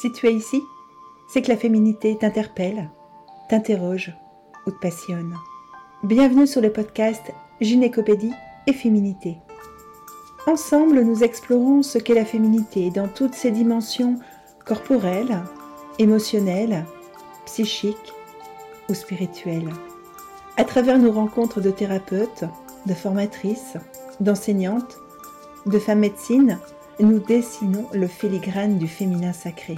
Si tu es ici, c'est que la féminité t'interpelle, t'interroge ou te passionne. Bienvenue sur le podcast Gynécopédie et Féminité. Ensemble, nous explorons ce qu'est la féminité dans toutes ses dimensions corporelles, émotionnelles, psychiques ou spirituelles. À travers nos rencontres de thérapeutes, de formatrices, d'enseignantes, de femmes médecines, nous dessinons le filigrane du féminin sacré.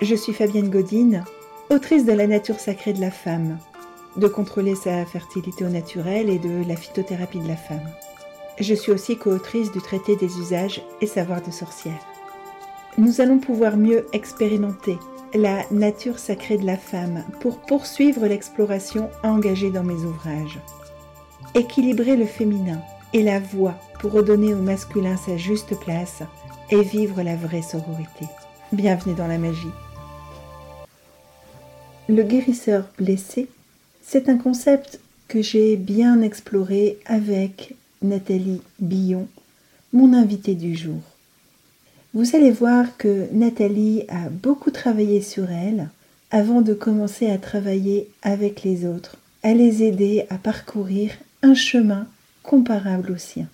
Je suis Fabienne Godine, autrice de La nature sacrée de la femme, de contrôler sa fertilité au naturel et de la phytothérapie de la femme. Je suis aussi co-autrice du traité des usages et savoirs de sorcière. Nous allons pouvoir mieux expérimenter la nature sacrée de la femme pour poursuivre l'exploration engagée dans mes ouvrages. Équilibrer le féminin la voix pour redonner au masculin sa juste place et vivre la vraie sororité. Bienvenue dans la magie. Le guérisseur blessé, c'est un concept que j'ai bien exploré avec Nathalie Billon, mon invitée du jour. Vous allez voir que Nathalie a beaucoup travaillé sur elle avant de commencer à travailler avec les autres, à les aider à parcourir un chemin comparable au sien.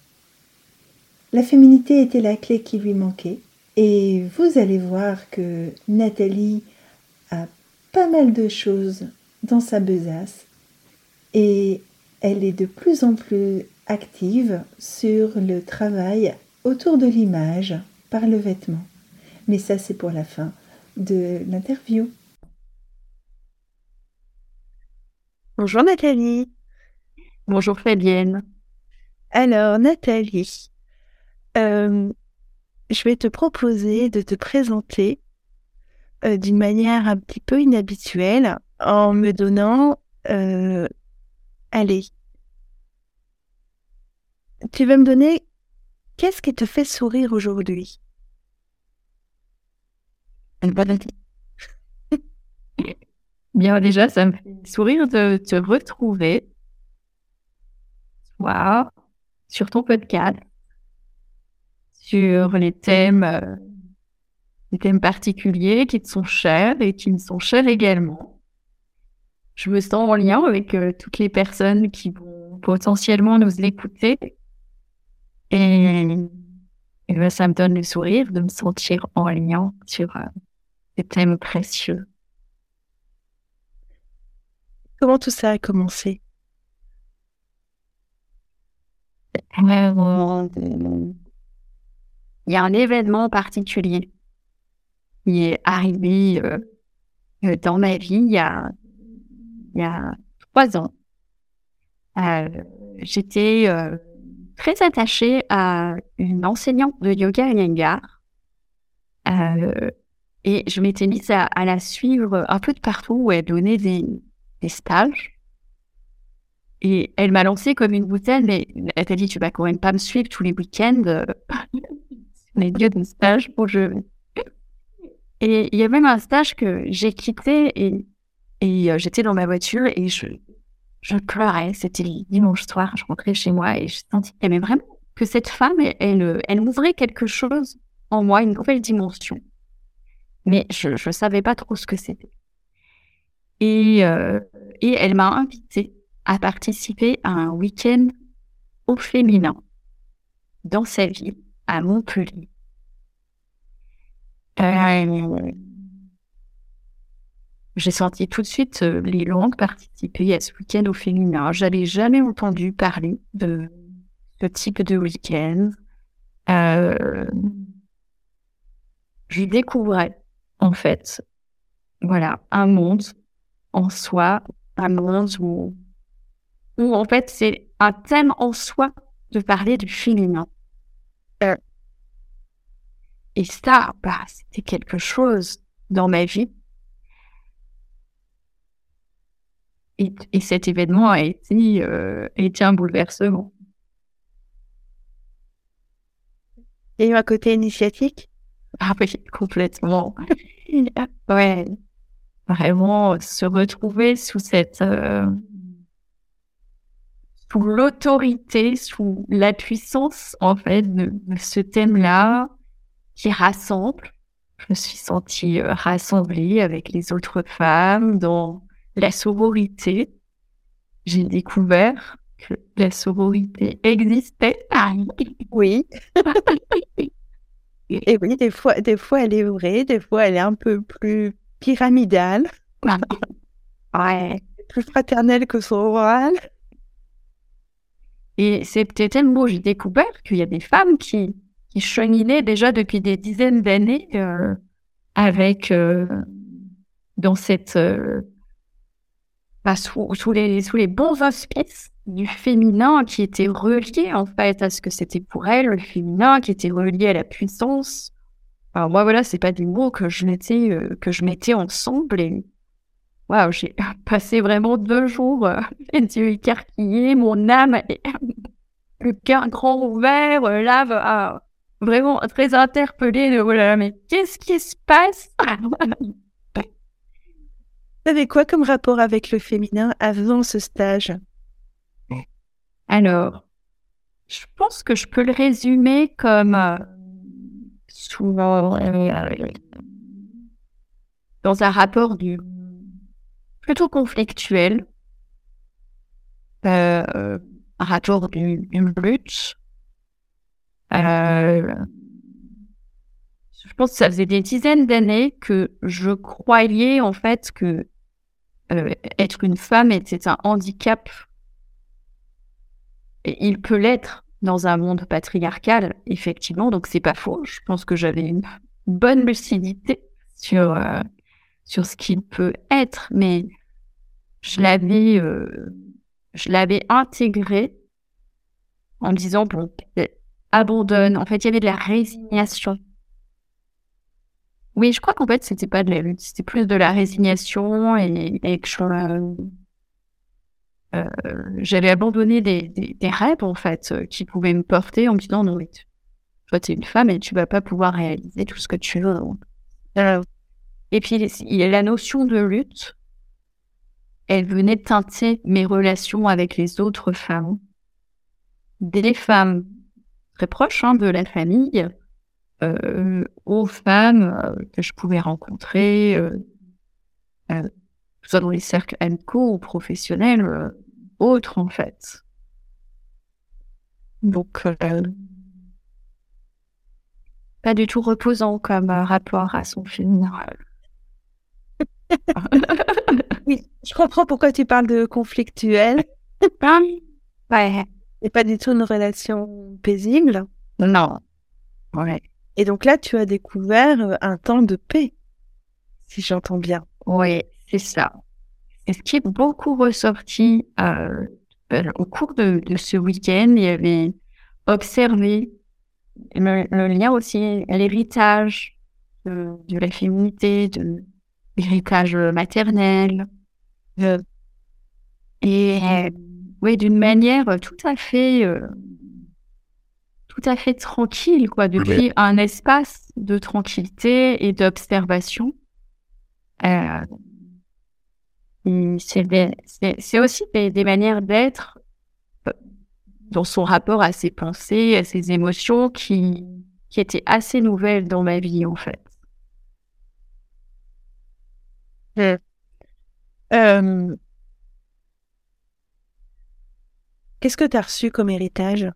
La féminité était la clé qui lui manquait et vous allez voir que Nathalie a pas mal de choses dans sa besace et elle est de plus en plus active sur le travail autour de l'image par le vêtement. Mais ça, c'est pour la fin de l'interview. Bonjour Nathalie. Bonjour Fabienne. Alors Nathalie, euh, je vais te proposer de te présenter euh, d'une manière un petit peu inhabituelle en me donnant, euh, allez, tu vas me donner qu'est-ce qui te fait sourire aujourd'hui? Bien déjà, ça me fait sourire de te retrouver. Wow, sur ton podcast sur les thèmes, euh, les thèmes particuliers qui te sont chers et qui me sont chers également. Je me sens en lien avec euh, toutes les personnes qui vont potentiellement nous écouter. Et, ben, ça me donne le sourire de me sentir en lien sur euh, ces thèmes précieux. Comment tout ça a commencé? Il y a un événement particulier qui est arrivé euh, euh, dans ma vie il y a, il y a trois ans. Euh, J'étais très attachée à une enseignante de yoga Iyengar. Et je m'étais mise à, à, la suivre un peu de partout où elle donnait des, des stages. Et elle m'a lancé comme une bouteille, mais elle t'a dit, tu vas quand même pas me suivre tous les week-ends les lieux de stage pour je. Et il y a même un stage que j'ai quitté et, et euh, j'étais dans ma voiture et je, je pleurais. C'était dimanche soir, je rentrais chez moi et je y avait vraiment que cette femme, elle, elle, m'ouvrait quelque chose en moi, une nouvelle dimension. Mais je ne savais pas trop ce que c'était. Et, euh, et elle m'a invitée à participer à un week-end au féminin dans sa ville à Montpellier. Euh, j'ai senti tout de suite euh, les langues participer à ce week-end au féminin. J'avais jamais entendu parler de ce type de week-end. Euh, je découvrais, en fait, voilà, un monde en soi, un monde où, où en fait, c'est un thème en soi de parler du féminin. Euh, et ça, bah, c'était quelque chose dans ma vie. Et, et cet événement a été, euh, été un bouleversement. Il y a eu un côté initiatique? Ah oui, complètement. ouais. Vraiment, se retrouver sous cette... Euh, sous l'autorité, sous la puissance, en fait, de, ce thème-là, qui rassemble je me suis sentie euh, rassemblée avec les autres femmes dans la sororité. J'ai découvert que la sororité existait. Oui. Et oui, des fois, des fois, elle est vraie, des fois, elle est un peu plus pyramidale. ouais. Plus fraternelle que sororale. Et peut-être beau, j'ai découvert qu'il y a des femmes qui, cheminaient déjà depuis des dizaines d'années euh, avec, euh, dans cette, euh, bah, sous, les, bons auspices du féminin qui était relié en fait à ce que c'était pour elle, le féminin qui était relié à la puissance. Alors moi voilà, c'est pas des mots que je mettais que je mettais ensemble waouh, j'ai passé vraiment deux jours euh, les yeux écarquillés, mon âme le cœur grand ouvert, euh, là vraiment très interpellée de voilà, mais qu'est-ce qui se passe? T'avais quoi comme rapport avec le féminin avant ce stage? Alors, je pense que je peux le résumer comme euh, souvent euh, dans un rapport du plutôt conflictuel, euh, un rapport d'une lutte. je pense que ça faisait des dizaines d'années que je croyais en fait que être une femme était un handicap. Il peut l'être dans un monde patriarcal, effectivement, donc c'est pas faux. Je pense que j'avais une bonne lucidité sur, euh, sur ce qu'il peut être, mais je l'avais, euh, je l'avais intégré en disant, bon, abandonne. En fait, il y avait de la résignation. Oui, je crois qu'en fait, c'était pas de la lutte, c'était plus de la résignation et, que je, euh, j'avais abandonné des, des, rêves en fait euh, qui pouvaient me porter en me disant non mais toi tu es une femme et tu vas pas pouvoir réaliser tout ce que tu veux. Euh, et puis il y a la notion de lutte. Elle venait teinter mes relations avec les autres femmes, des femmes très proches hein, de la famille, euh, aux femmes que je pouvais rencontrer, euh, soit dans les cercles amicaux ou professionnels, euh, autres en fait. Donc, euh, pas du tout reposant comme euh, rapport à son film. Oui, je comprends pourquoi tu parles de conflictuel. ouais. Et pas du tout une relation paisible. Non. Ouais. Et donc là, tu as découvert un temps de paix, si j'entends bien. Oui, c'est ça. Et ce qui est beaucoup ressorti euh, euh, au cours de, ce week-end, il y avait observé le, lien aussi à l'héritage de, la féminité, de l'héritage maternel. Euh, et oui, d'une manière tout à fait tout à fait tranquille, quoi, depuis un espace de tranquillité et d'observation. Euh, c'est aussi des, manières d'être euh, dans son rapport à ses pensées, à ses émotions qui, qui étaient assez nouvelles dans ma vie, en fait. Euh, qu'est-ce que tu as reçu comme héritage?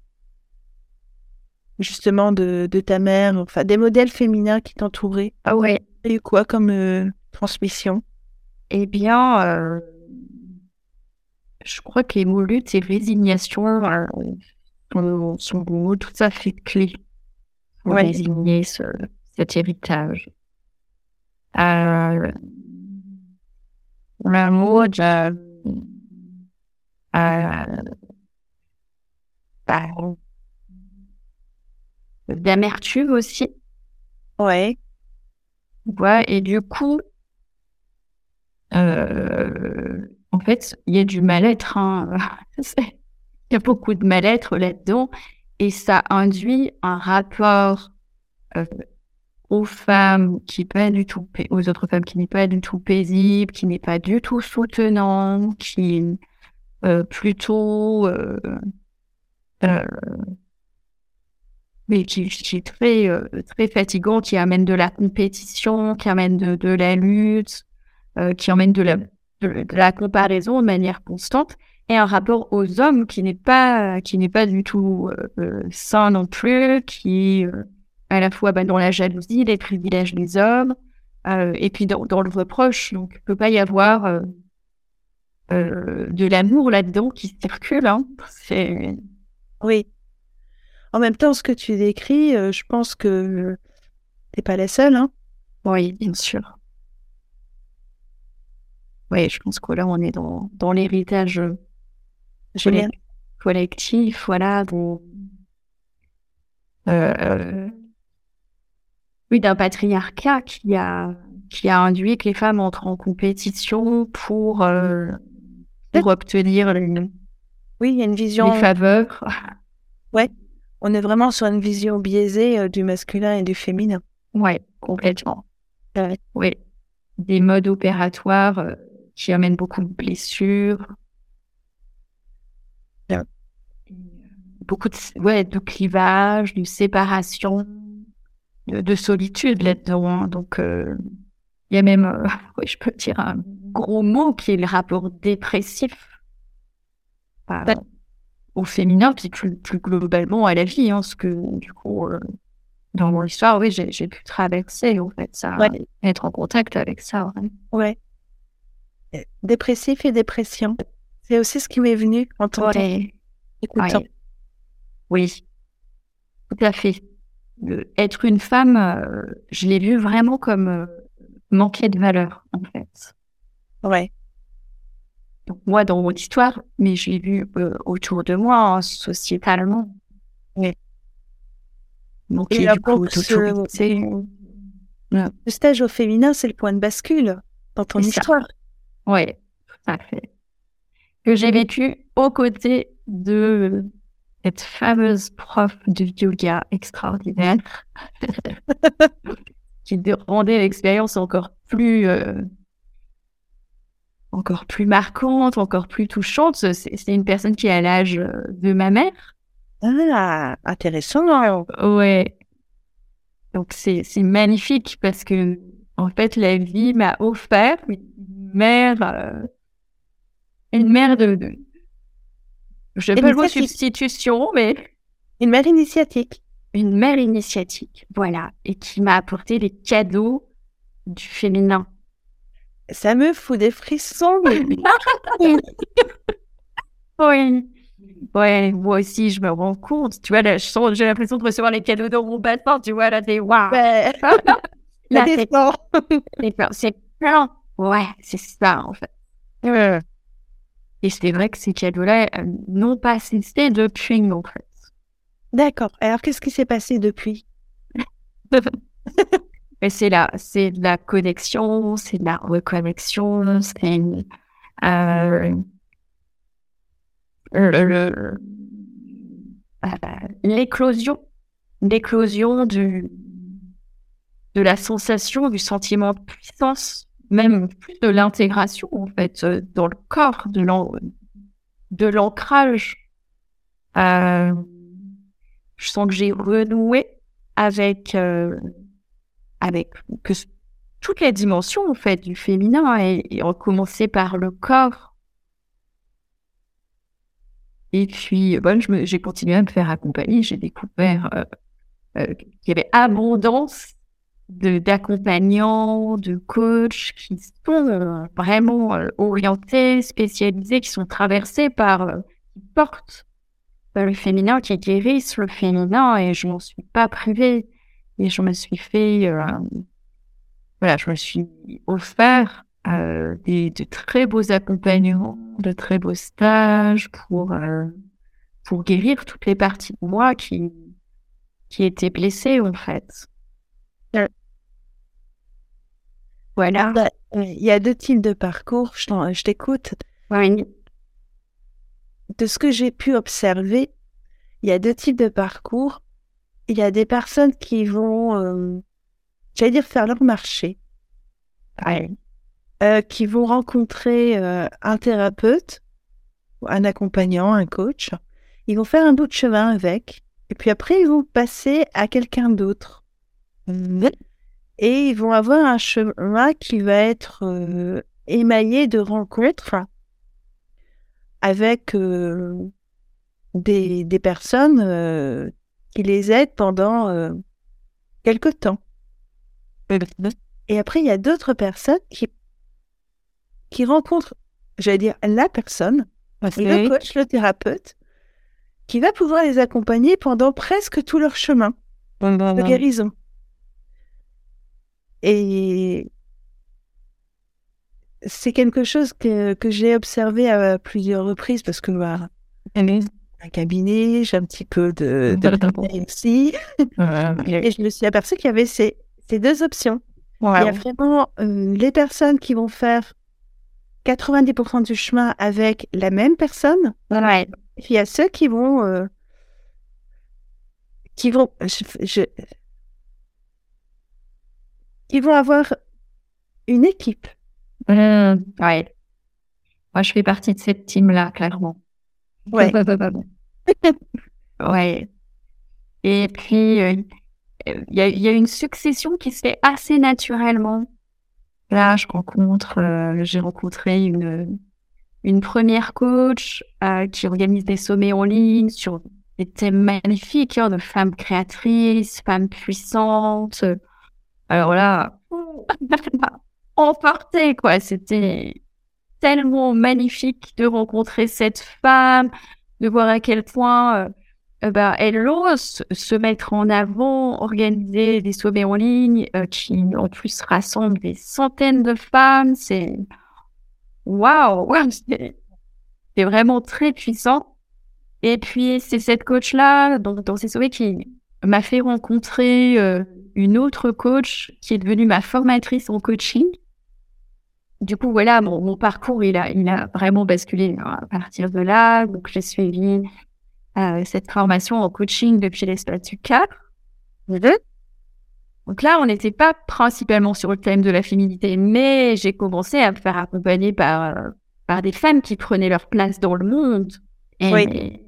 Justement de, de, ta mère, enfin des modèles féminins qui t'entouraient. Ah ouais. Et quoi comme euh, transmission? Eh bien, euh, je crois que les mots lutte et résignation euh, sont, des mots tout à fait clés pour résigner cet héritage. Mot de, euh, bah, d'amertume aussi. Ouais. Ouais, et du coup, euh, en fait, il y a du mal-être. Hein. il y a beaucoup de mal-être là-dedans. Et ça induit un rapport euh, aux femmes qui pas du tout, aux autres femmes qui n'est pas du tout paisible, qui n'est pas du tout soutenant, qui euh, plutôt mais qui, est très, euh, très fatigant, qui amène de la compétition, qui amène de, la lutte, euh, qui amène de la, de, la comparaison de manière constante, et un rapport aux hommes qui n'est pas, qui n'est pas du tout euh, sain non plus, qui à la fois bah, dans la jalousie, les privilèges des hommes, et puis dans, dans, le reproche. Donc, il peut pas y avoir de l'amour là-dedans qui circule. Hein. C'est... Oui, en même temps, ce que tu décris, euh, je pense que t'es pas la seule, hein Oui, bien sûr. Oui, je pense que là, on est dans, dans l'héritage euh, collectif, voilà, euh, oui, d'un patriarcat qui a, qui a induit que les femmes entrent en compétition pour, pour obtenir oui, il y a une vision. les faveurs. Ouais, on est vraiment sur une vision biaisée euh, du masculin et du féminin. Ouais, complètement. oui. Des modes opératoires euh, qui amènent beaucoup de blessures. Beaucoup de, ouais, de clivage, de séparation, de, solitude là-dedans. Donc, euh, il y a même, oui, je peux dire un gros mot qui est le rapport dépressif au féminin, puis plus, plus, globalement à la vie. Hein, parce que du coup, euh, dans mon histoire, oui, j'ai pu traverser en fait ça, être en contact avec ça. Ouais. Dépressif et dépression. C'est aussi ce qui m'est venu en tant qu'écoutant. Oui, tout à fait. Être une femme, euh, je l'ai vu vraiment comme euh, manquer de valeur, en fait. Ouais moi, dans mon histoire, mais j'ai vu euh, autour de moi, hein, sociétalement. Oui. Donc, et du coup, ce... le stage au féminin, c'est le point de bascule dans ton histoire. Oui, tout à fait. Que j'ai vécu aux côtés de cette fameuse prof de yoga extraordinaire qui rendait l'expérience encore plus euh, encore plus marquante, encore plus touchante. C'est une personne qui a l'âge euh, de ma mère. Ah, intéressant. Ouais. Donc c'est magnifique parce que en fait la vie m'a offert une mère, euh, une mère de, de je sais pas le mot substitution, mais une mère initiatique. Une mère initiatique, voilà, et qui m'a apporté les cadeaux du féminin ça me fout des frissons. oui. Ouais, moi aussi, je me rends compte. Tu vois, là, j'ai l'impression de recevoir les cadeaux dans mon bâton. Tu vois, là, t'es waouh. Ouais. là, c'est C'est plein. Ouais, c'est ça, en fait. Et c'est vrai que ces cadeaux-là euh, n'ont pas cessé depuis, en fait. D'accord. Alors, qu'est-ce qui s'est passé depuis? C'est là, c'est de la connexion, c'est de la reconnexion, c'est euh, euh, l'éclosion, l'éclosion de de la sensation, du sentiment de puissance, même plus de l'intégration en fait euh, dans le corps, de l'ancrage. je sens que j'ai renoué avec avec que toutes les dimensions en fait du féminin et, et on commençait par le corps. Et puis, bon, j'ai continué à me faire accompagner. J'ai découvert euh, euh, qu'il y avait abondance d'accompagnants, de, coachs qui sont euh, vraiment orientés, spécialisés, qui sont traversés par, qui portent le féminin, qui guérissent le féminin. Et je m'en suis pas privée. Et je me suis fait, euh, voilà, je me suis offert euh, des, de très beaux accompagnements, de très beaux stages pour euh, pour guérir toutes les parties de moi qui qui étaient blessées en fait. Voilà. Bah, il y a deux types de parcours. Je t'écoute. Oui. De ce que j'ai pu observer, il y a deux types de parcours il y a des personnes qui vont, euh, j'allais dire, faire leur marché, euh, qui vont rencontrer euh, un thérapeute, un accompagnant, un coach. Ils vont faire un bout de chemin avec, et puis après, ils vont passer à quelqu'un d'autre. Et ils vont avoir un chemin qui va être euh, émaillé de rencontres avec euh, des, des, personnes euh, qui les aident pendant quelque temps. Et après, il y a d'autres personnes qui, qui rencontrent, j'allais dire, la personne, le coach, le thérapeute, qui va pouvoir les accompagner pendant presque tout leur chemin de guérison. Et c'est quelque chose que, que j'ai observé à plusieurs reprises parce que bah, un cabinet, j'ai un petit peu de, de aussi. et je me suis aperçue qu'il y avait ces, ces deux options. Il y a vraiment euh, les personnes qui vont faire 90% du chemin avec la même personne. Ouais. Et puis il y a ceux qui vont. Euh, qui vont. Je, qui vont avoir une équipe. Mmh, ouais. Moi, je fais partie de cette team-là, clairement. Ouais. ouais. Et puis, euh, il y, a, y, a, une succession qui se fait assez naturellement. Là, je rencontre, euh, j'ai rencontré une, une première coach euh, qui organise des sommets en ligne sur des thèmes magnifiques hein, de femmes créatrices, femmes puissantes. Alors là, emporté quoi. C'était tellement magnifique de rencontrer cette femme, de voir à quel point euh, bah, elle ose se mettre en avant, organiser des sommets en ligne euh, qui en plus rassemblent des centaines de femmes. C'est waouh, wow, c'est vraiment très puissant. Et puis c'est cette coach là, donc dans ces sommets, qui m'a fait rencontrer euh, une autre coach qui est devenue ma formatrice en coaching. Du coup, voilà, mon, mon parcours, il a, il a vraiment basculé à partir de là. Donc, j'ai suivi euh, cette formation en coaching depuis l'espace du 4. Donc là, on n'était pas principalement sur le thème de la féminité, mais j'ai commencé à me faire accompagner par, par des femmes qui prenaient leur place dans le monde. Et oui.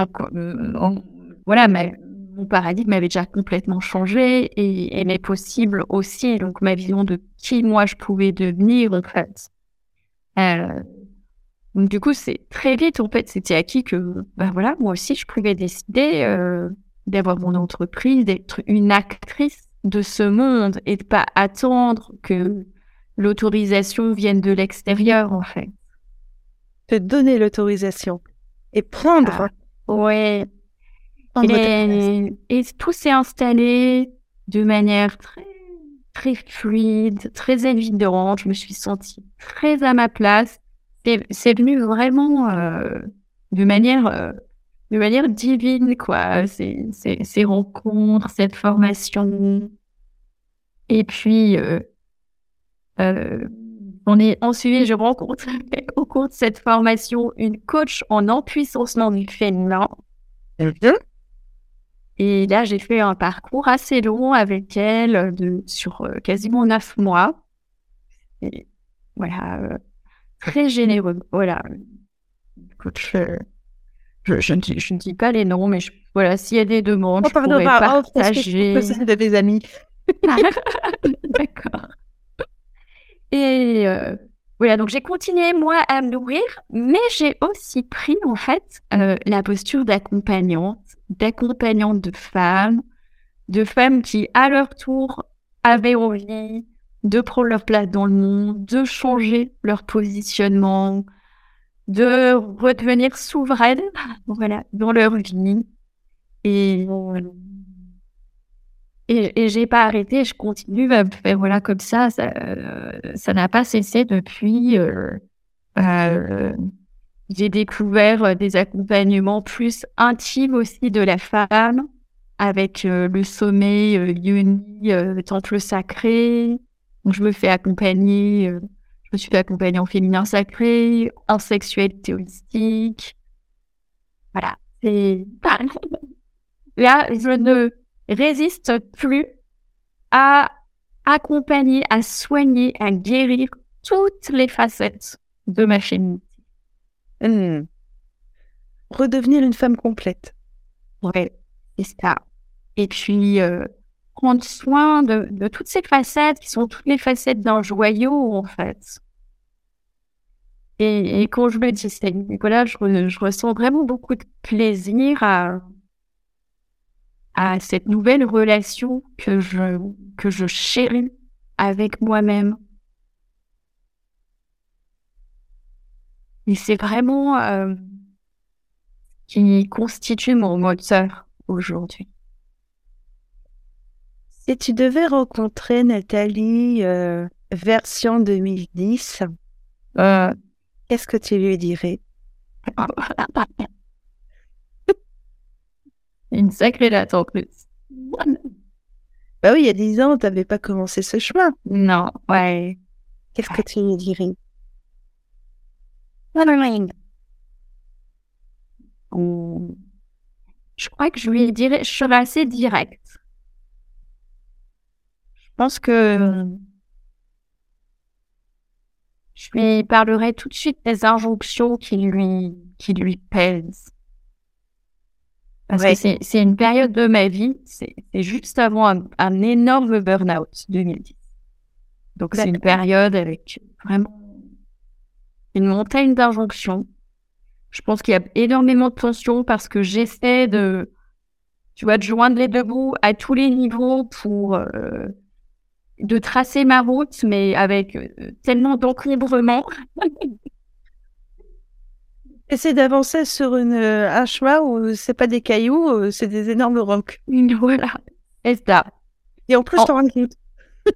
Euh, voilà, mon paradigme avait déjà complètement changé et, et mes possibles aussi. Donc ma vision de qui moi je pouvais devenir, en fait. Euh, donc du coup, c'est très vite en fait, c'était acquis que ben voilà, moi aussi je pouvais décider euh, d'avoir mon entreprise, d'être une actrice de ce monde et de pas attendre que l'autorisation vienne de l'extérieur en fait. Te donner l'autorisation et prendre. Ah, ouais. Et, et, tout s'est installé de manière très très fluide, très évidente. Je me suis sentie très à ma place. C'est venu vraiment euh, de manière euh, de manière divine quoi. Ces, ces, ces, rencontres cette formation. Et puis euh, euh on est ensuite je rencontre au cours de cette formation une coach en empuissancement du féminin et là j'ai fait un parcours assez long avec elle de sur quasiment neuf mois et voilà très généreux. Voilà. Écoute, je, je, je, ne, je, ne, dis pas les noms, mais voilà, s'il y a des demandes, oh, je pourrais partager. Oh, que de des amis. D'accord. Et euh, voilà, donc j'ai continué moi à me nourrir, mais j'ai aussi pris en fait euh, la posture d'accompagnante, d'accompagnante de femmes, de femmes qui à leur tour avaient envie de prendre leur place dans le monde, de changer leur positionnement, de redevenir souveraines, voilà, dans leur vie. Et, et, et j'ai pas arrêté, je continue à faire voilà comme ça. Ça, ça n'a pas cessé depuis. Euh, euh, j'ai découvert des accompagnements plus intimes aussi de la femme, avec euh, le sommet euh, Yoni, temple sacré, je me fais accompagner, euh, je me suis fait accompagner en féminin sacré, en sexualité holistique. Voilà. Là, je ne résiste plus à accompagner, à soigner, à guérir toutes les facettes de ma féminité. Hmm. Redevenir une femme complète. Ouais, C'est ça. Et puis, euh, prendre soin de, toutes ces facettes qui sont toutes les facettes d'un joyau, en fait. Et, quand je me dis ça, Nicolas, je, je, ressens vraiment beaucoup de plaisir à, à cette nouvelle relation que je, que je chéris avec moi-même. Et c'est vraiment euh, qui constitue mon moteur aujourd'hui. Si tu devais rencontrer Nathalie euh, version 2010, euh, qu'est-ce que tu lui dirais? Une sacrée date en plus. Bah oui, il y a dix ans, tu n'avais pas commencé ce chemin. Non, ouais. Qu'est-ce que tu lui dirais? Je crois que je lui dirais, je serais assez direct. Je pense que je lui parlerai tout de suite des injonctions qui lui, qui lui pèsent. Parce que c'est une période de ma vie, c'est juste avant un, un énorme burn-out 2010. Donc c'est une période avec vraiment une montagne d'injonctions. Je pense qu'il y a énormément de tensions parce que j'essaie de, tu vois, de joindre les deux bouts à tous les niveaux pour euh, de tracer ma route, mais avec euh, tellement d'encombrement. Essayer d'avancer sur une, euh, un chemin où c'est pas des cailloux, c'est des énormes rocs. Voilà, c'est ça. Et en plus, en... t'en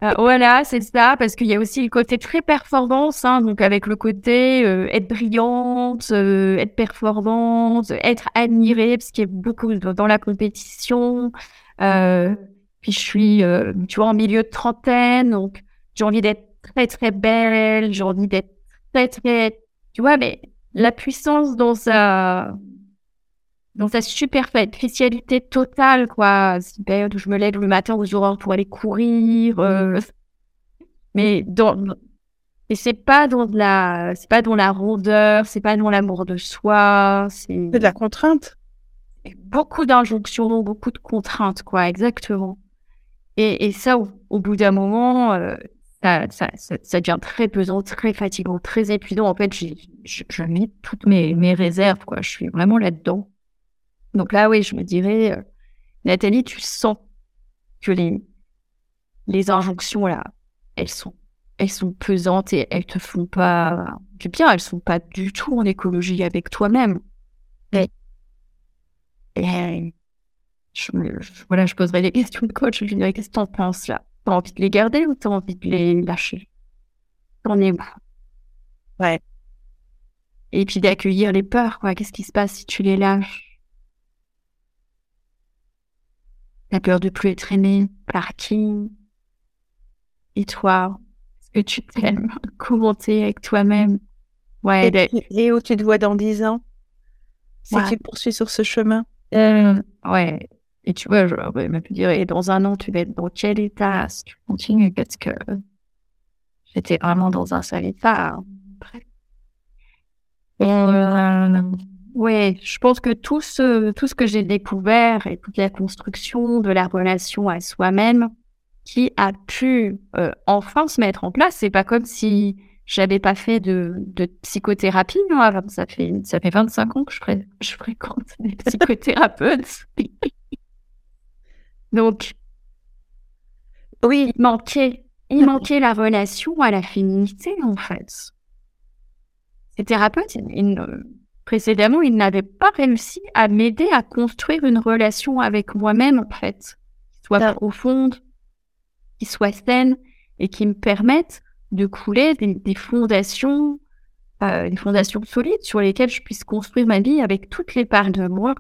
euh, voilà, c'est ça, parce qu'il y a aussi le côté très performance, hein, donc avec le côté euh, être brillante, euh, être performante, être admirée, parce qu'il y a beaucoup dans la compétition. puis je suis, tu vois, en milieu de trentaine, donc j'ai envie d'être très très belle, j'ai envie d'être très très, tu vois, mais la puissance dans sa dans sa superficialité totale, quoi. C'est une période où je me lève le matin aux aurores pour aller courir. Euh... Mais dans, et c'est pas dans de la, c'est pas dans la rondeur, c'est pas dans l'amour de soi, c'est de la contrainte. Beaucoup d'injonctions, beaucoup de contraintes, quoi, exactement. Et, et ça, au, bout d'un moment, euh, ça, ça, ça, devient très pesant, très fatigant, très épuisant. En fait, je, je mets toutes mes, mes réserves, quoi. Je suis vraiment là-dedans. Donc là, oui, je me dirais, euh, Nathalie, tu sens que les, les injonctions, là, elles sont, elles sont pesantes et elles te font pas du bien, elles sont pas du tout en écologie avec toi-même. Et, et je, voilà, je poserai des questions de coach, je lui dirais, qu'est-ce que t'en penses là? T'as envie de les garder ou t'as envie de les lâcher? T'en es où? Ouais. Et puis d'accueillir les peurs, quoi. Qu'est-ce qui se passe si tu les lâches? La peur de plus être aimé par qui Et toi? Est-ce que tu t'aimes Commenter avec toi-même? Ouais. Et, où tu te vois dans dix ans? Si tu poursuis sur ce chemin? Euh, Ouais. Et tu vois, je vais même dire, et dans un an, tu vas être dans quel état? Si tu continues Parce que j'étais vraiment dans un sale état. Après. Euh, oui, je pense que tout ce, tout ce que j'ai découvert et toute la construction de la relation à soi-même qui a pu euh, enfin se mettre en place, c'est pas comme si j'avais pas fait de, de psychothérapie. Hein, ça fait ça fait 25 ans que je, je fréquente des psychothérapeutes. Donc oui, il manquait il manquait la relation à la féminité en fait. Ces thérapeutes, ils, précédemment, il n'avait pas réussi à m'aider à construire une relation avec moi-même, en fait, qui soit profonde, qui soit saine et qui me permette de couler des, fondations, euh, des fondations solides sur lesquelles je puisse construire ma vie avec toutes les parts de moi.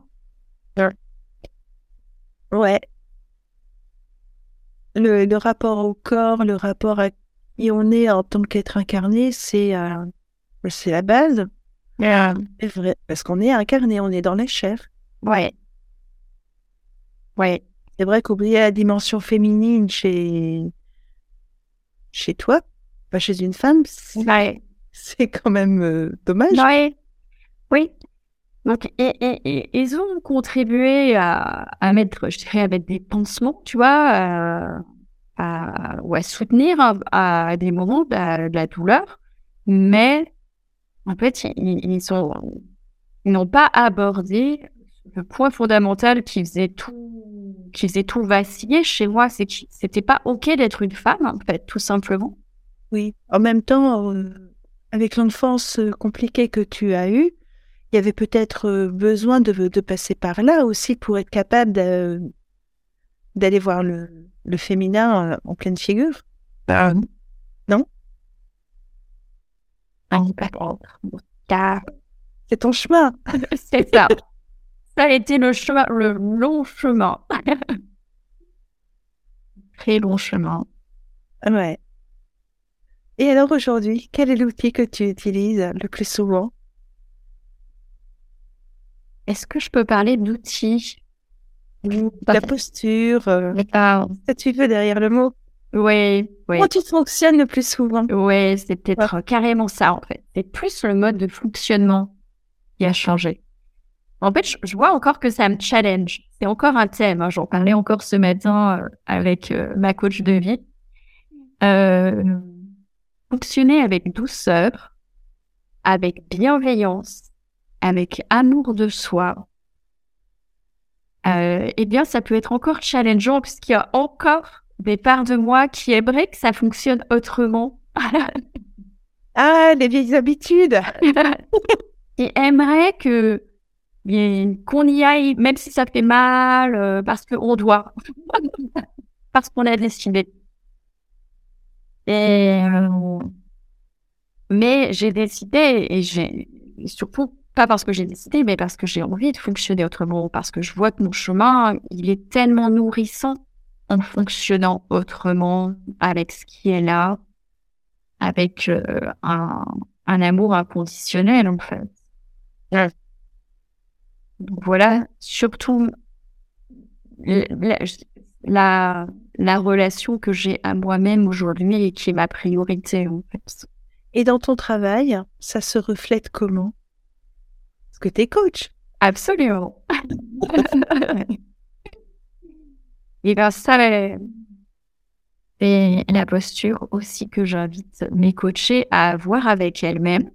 Ouais. Le, le rapport au corps, le rapport à qui on est en tant qu'être incarné, c'est euh, c'est la base. C'est vrai, parce qu'on est incarné, on est dans les chairs. Ouais. Ouais. C'est vrai qu'oublier la dimension féminine chez chez toi, pas chez une femme, c'est quand même euh, dommage. Ouais. Oui. Donc, et, ils ont contribué à, à, mettre, je dirais, à mettre des pansements, tu vois, euh, à, ou à soutenir à, des moments de la, douleur. Mais, en fait, ils, sont, ils n'ont pas abordé le point fondamental qui faisait tout, qui faisait tout vaciller chez moi, c'est que c'était pas OK d'être une femme, en fait, tout simplement. Oui. En même temps, euh, avec l'enfance euh, compliquée que tu as eue, il y avait peut-être euh, besoin de, de, passer par là aussi pour être capable d'aller voir le, le, féminin en pleine figure. Ben, non C'est ton chemin. C'est ça. Ça a été le chemin, le long chemin. Très long chemin. Ouais. Et alors aujourd'hui, quel est l'outil que tu utilises le plus souvent? Est-ce que je peux parler d'outils? La posture, euh, que tu veux derrière le mot Oui, oui. Comment tu fonctionnes le plus souvent? Oui, c'est peut-être carrément ça en fait. C'est plus le mode de fonctionnement qui a changé. En fait, je, vois encore que ça me challenge. C'est encore un thème. Hein. J'en parlais encore ce matin euh, avec euh, ma coach de vie. Euh, fonctionner avec douceur, avec bienveillance, avec amour de soi, euh, eh bien, ça peut être encore challengeant puisqu'il y a encore des parts de moi qui aimeraient que ça fonctionne autrement? ah, les vieilles habitudes. qui aimeraient que qu'on y aille, même si ça fait mal, euh, parce qu'on doit, parce qu'on a décidé. Et, euh, mais j'ai décidé, et j'ai surtout pas parce que j'ai décidé, mais parce que j'ai envie de fonctionner autrement, parce que je vois que mon chemin, il est tellement nourrissant en fonctionnant autrement avec ce qui est là, avec euh, un, un, amour inconditionnel en fait. Donc voilà, surtout la, la relation que j'ai à moi-même aujourd'hui et qui est ma priorité en fait. Et dans ton travail, ça se reflète comment? Est-ce que tu es coach Absolument. et bien ça, c'est la posture aussi que j'invite mes coachés à avoir avec elles-mêmes,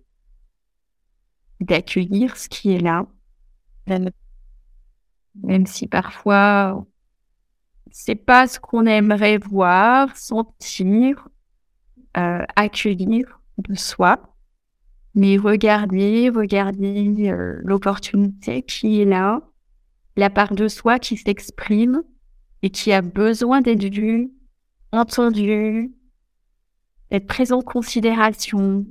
d'accueillir ce qui est là, même si parfois c'est pas ce qu'on aimerait voir, sentir, euh, accueillir de soi, mais regarder, regarder euh, l'opportunité qui est là, la part de soi qui s'exprime et qui a besoin d'être vue, entendue, d'être prise en considération.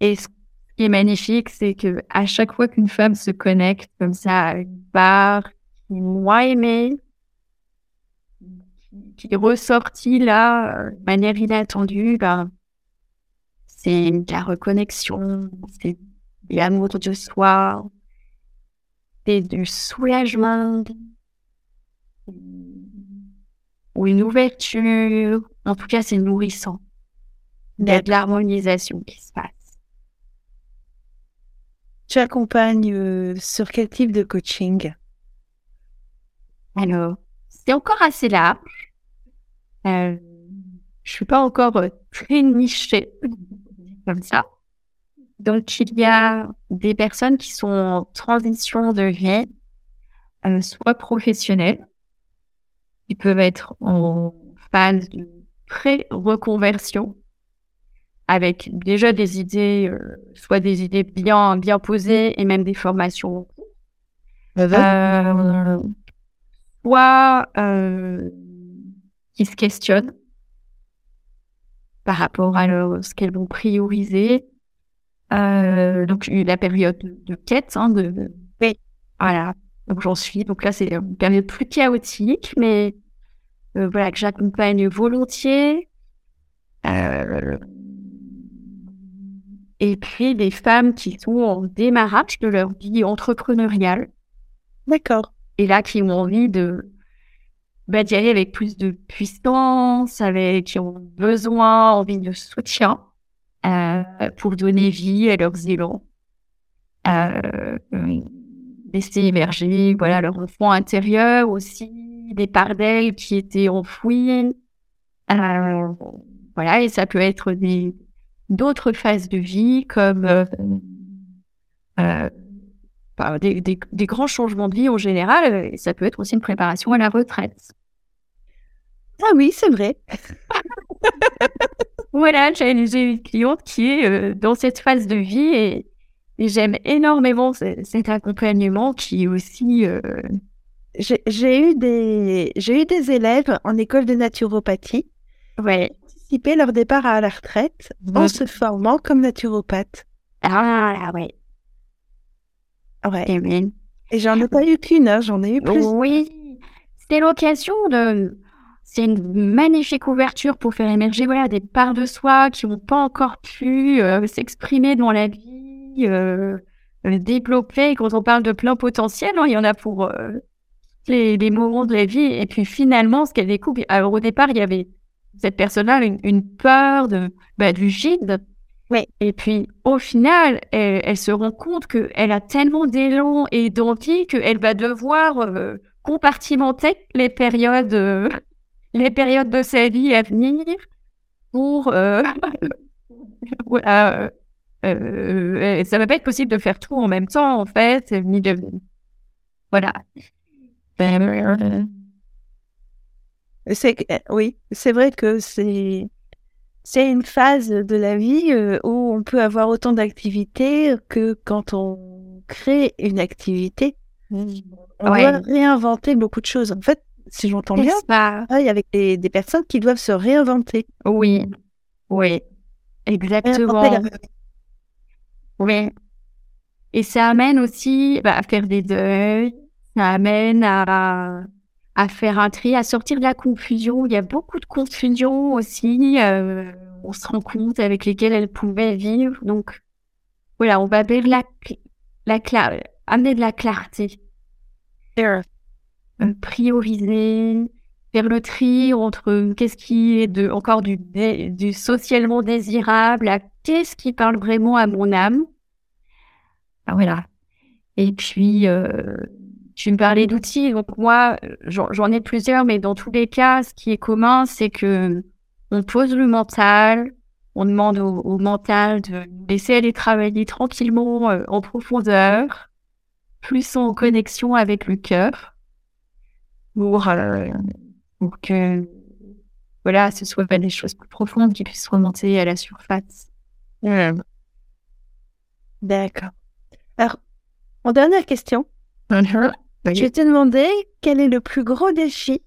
Et ce qui est magnifique, c'est que à chaque fois qu'une femme se connecte comme ça à une part qui aimé, qui est ressorti là de manière inattendue, ben, c'est la reconnexion, c'est l'amour de soi, c'est du soulagement, ou une ouverture. En tout cas, c'est nourrissant. Il y a de l'harmonisation qui se passe. Tu accompagnes euh, sur quel type de coaching? Alors, c'est encore assez large. Euh, je suis pas encore euh, très nichée comme ça. Donc, il y a des personnes qui sont en transition de vie, euh, soit professionnelle, qui peuvent être en phase de pré-reconversion, avec déjà des idées, euh, soit des idées bien, bien posées et même des formations. Euh, soit euh, qui se questionnent par rapport à ce qu'elles vont prioriser. Euh, donc la période de, quête, hein, de, oui. voilà. Donc j'en suis. Donc là c'est une période plus chaotique, mais euh, voilà que j'accompagne volontiers. Euh, et puis des femmes qui sont en démarrage de leur vie entrepreneuriale. D'accord. Et là qui ont envie de bah, d'y aller avec plus de puissance, avec qui ont besoin, envie de soutien euh, pour donner vie à leurs élans. euh, laisser émerger voilà leur enfant intérieur aussi, des parts d'elles qui étaient enfouies. Euh, voilà, et ça peut être des d'autres phases de vie comme euh, euh, bah, des, des, des, grands changements de vie en général. Et ça peut être aussi une préparation à la retraite. Ah oui, c'est vrai. voilà, j'ai une cliente qui est euh, dans cette phase de vie et, et j'aime énormément cet accompagnement qui est aussi. Euh, j'ai eu des j'ai eu des élèves en école de naturopathie. Ouais. Participer leur départ à la retraite en se formant comme naturopathe. Ah ouais. Ouais. Et, et j'en ai pas eu qu'une, hein, j'en ai eu plus. Oui. C'était l'occasion de c'est une magnifique ouverture pour faire émerger voilà, des parts de soi qui n'ont pas encore pu euh, s'exprimer dans la vie, euh, euh, développer. Quand on parle de plein potentiel, hein, il y en a pour les, les, moments de la vie. Et puis finalement, ce qu'elle découvre, alors au départ, il y avait cette personne-là une, une, peur de, bah, du vide. Oui. Et puis au final, elle, elle se rend compte qu'elle a tellement d'élan et d'envie qu'elle va devoir compartimenter les périodes les périodes de sa vie à venir pour euh, voilà euh, euh, ça va pas être possible de faire tout en même temps en fait ni de voilà. C'est oui c'est vrai que c'est c'est une phase de la vie où on peut avoir autant d'activités que quand on crée une activité. On doit réinventer beaucoup de choses. En fait si j'entends bien, travaille avec des, des, personnes qui doivent se réinventer. Oui, oui, exactement. Oui. Et ça amène aussi bah, à faire des deuils, ça amène à, à faire un tri, à sortir de la confusion. Il y a beaucoup de confusion aussi. Euh, on se rend compte avec lesquelles elles pouvaient vivre. Donc, voilà, on va vers la, la, amener de la clarté prioriser, faire le tri entre qu'est-ce qui est de, encore du, du socialement désirable à qu'est-ce qui parle vraiment à mon âme. Voilà. Et puis, euh, tu me parlais d'outils. Donc moi, j'en ai plusieurs, mais dans tous les cas, ce qui est commun, c'est que on pose le mental, on demande au, mental de laisser aller travailler tranquillement euh, en profondeur, plus en connexion avec le cœur pour, euh, pour que voilà, ce soit des choses plus profondes qui puissent remonter à la surface. D'accord. Alors, en dernière question, uh-huh. je vais te demander quel est le plus gros défi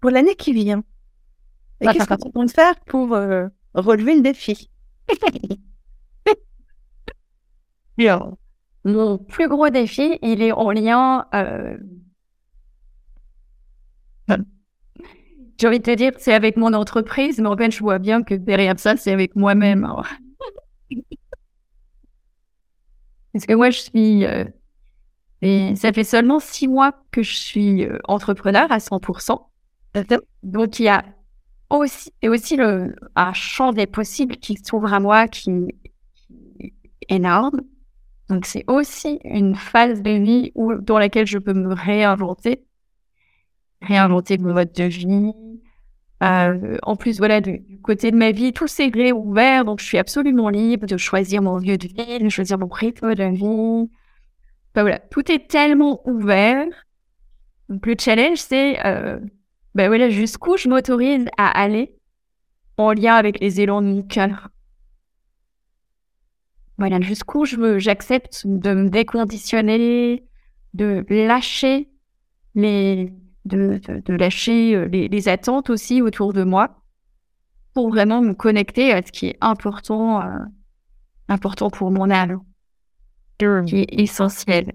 pour l'année qui vient. Et qu'est-ce que tu comptes faire pour euh, relever le défi? Alors, mon plus gros défi, il est en lien euh, J'ai envie de te dire, c'est avec mon entreprise, mais en fait, je vois bien que derrière ça, c'est avec moi-même. Parce que moi, je suis. Euh, et ça fait seulement six mois que je suis euh, entrepreneur à 100%. Donc, il y a aussi, et aussi le, un champ des possibles qui s'ouvre à moi qui, est énorme. Donc, c'est aussi une phase de vie où, dans laquelle je peux me réinventer réinventer mon mode de vie. Euh, en plus, voilà, du, côté de ma vie, tout s'est réouvert, donc je suis absolument libre de choisir mon lieu de vie, de choisir mon rythme de vie. Ben voilà, tout est tellement ouvert. Donc le challenge, c'est, euh, ben voilà, jusqu'où je m'autorise à aller en lien avec les élans de mon cœur. Voilà, jusqu'où j'accepte de me déconditionner, de lâcher les, de, de, lâcher euh, les, les, attentes aussi autour de moi pour vraiment me connecter à ce qui est important, euh, important pour mon âme, qui est essentiel.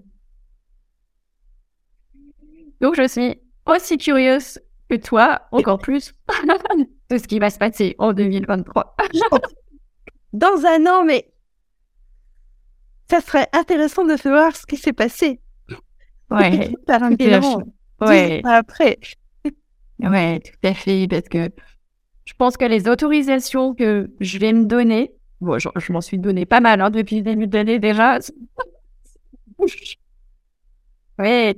Donc, je suis aussi curieuse que toi, encore plus, de ce qui va se passer en 2023. Dans un an, mais ça serait intéressant de voir ce qui s'est passé. Ouais. Par un Ouais. Après. Ouais, tout à fait, parce que je pense que les autorisations que je vais me donner bon, je, m'en suis donné pas mal hein, depuis le début de l'année déjà. oui.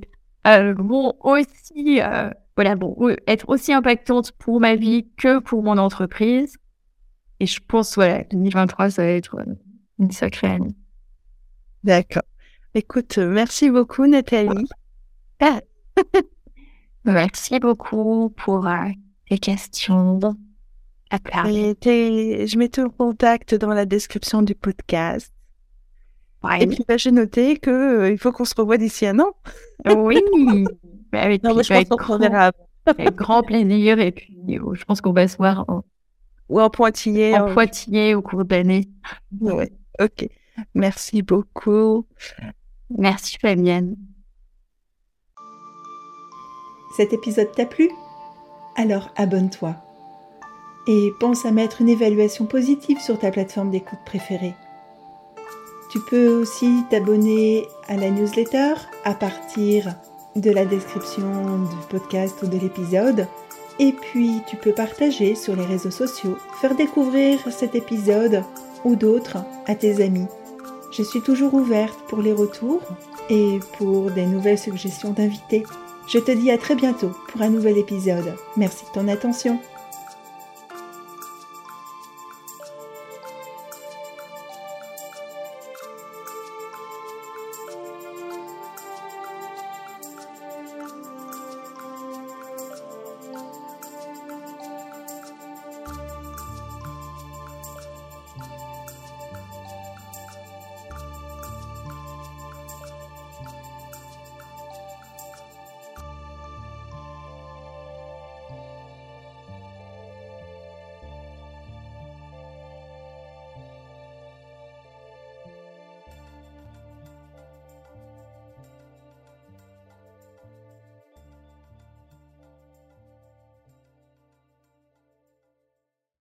Euh, bon, aussi, euh, voilà, bon, être aussi impactante pour ma vie que pour mon entreprise. Et je pense, voilà, 2023, ça va être euh, une sacrée année. D'accord. Écoute, merci beaucoup, Nathalie. Ah. merci beaucoup pour tes questions. je mets tout le contact dans la description du podcast. Et puis, bah, j'ai noté qu'il euh, faut qu'on se revoie d'ici un an. oui, avec, non, je pense qu'on verra. Avec grand plaisir. Et puis, euh, je pense qu'on va se voir en, ou en pointillé. En, pointillé au cours d'année. Ouais, ok. Merci beaucoup. Merci Fabienne. Cet épisode t'a plu? Alors abonne-toi. Et pense à mettre une évaluation positive sur ta plateforme d'écoute préférée. Tu peux aussi t'abonner à la newsletter à partir de la description du podcast ou de l'épisode. Et puis tu peux partager sur les réseaux sociaux, faire découvrir cet épisode ou d'autres à tes amis. Je suis toujours ouverte pour les retours et pour des nouvelles suggestions d'invités. Je te dis à très bientôt pour un nouvel épisode. Merci de ton attention.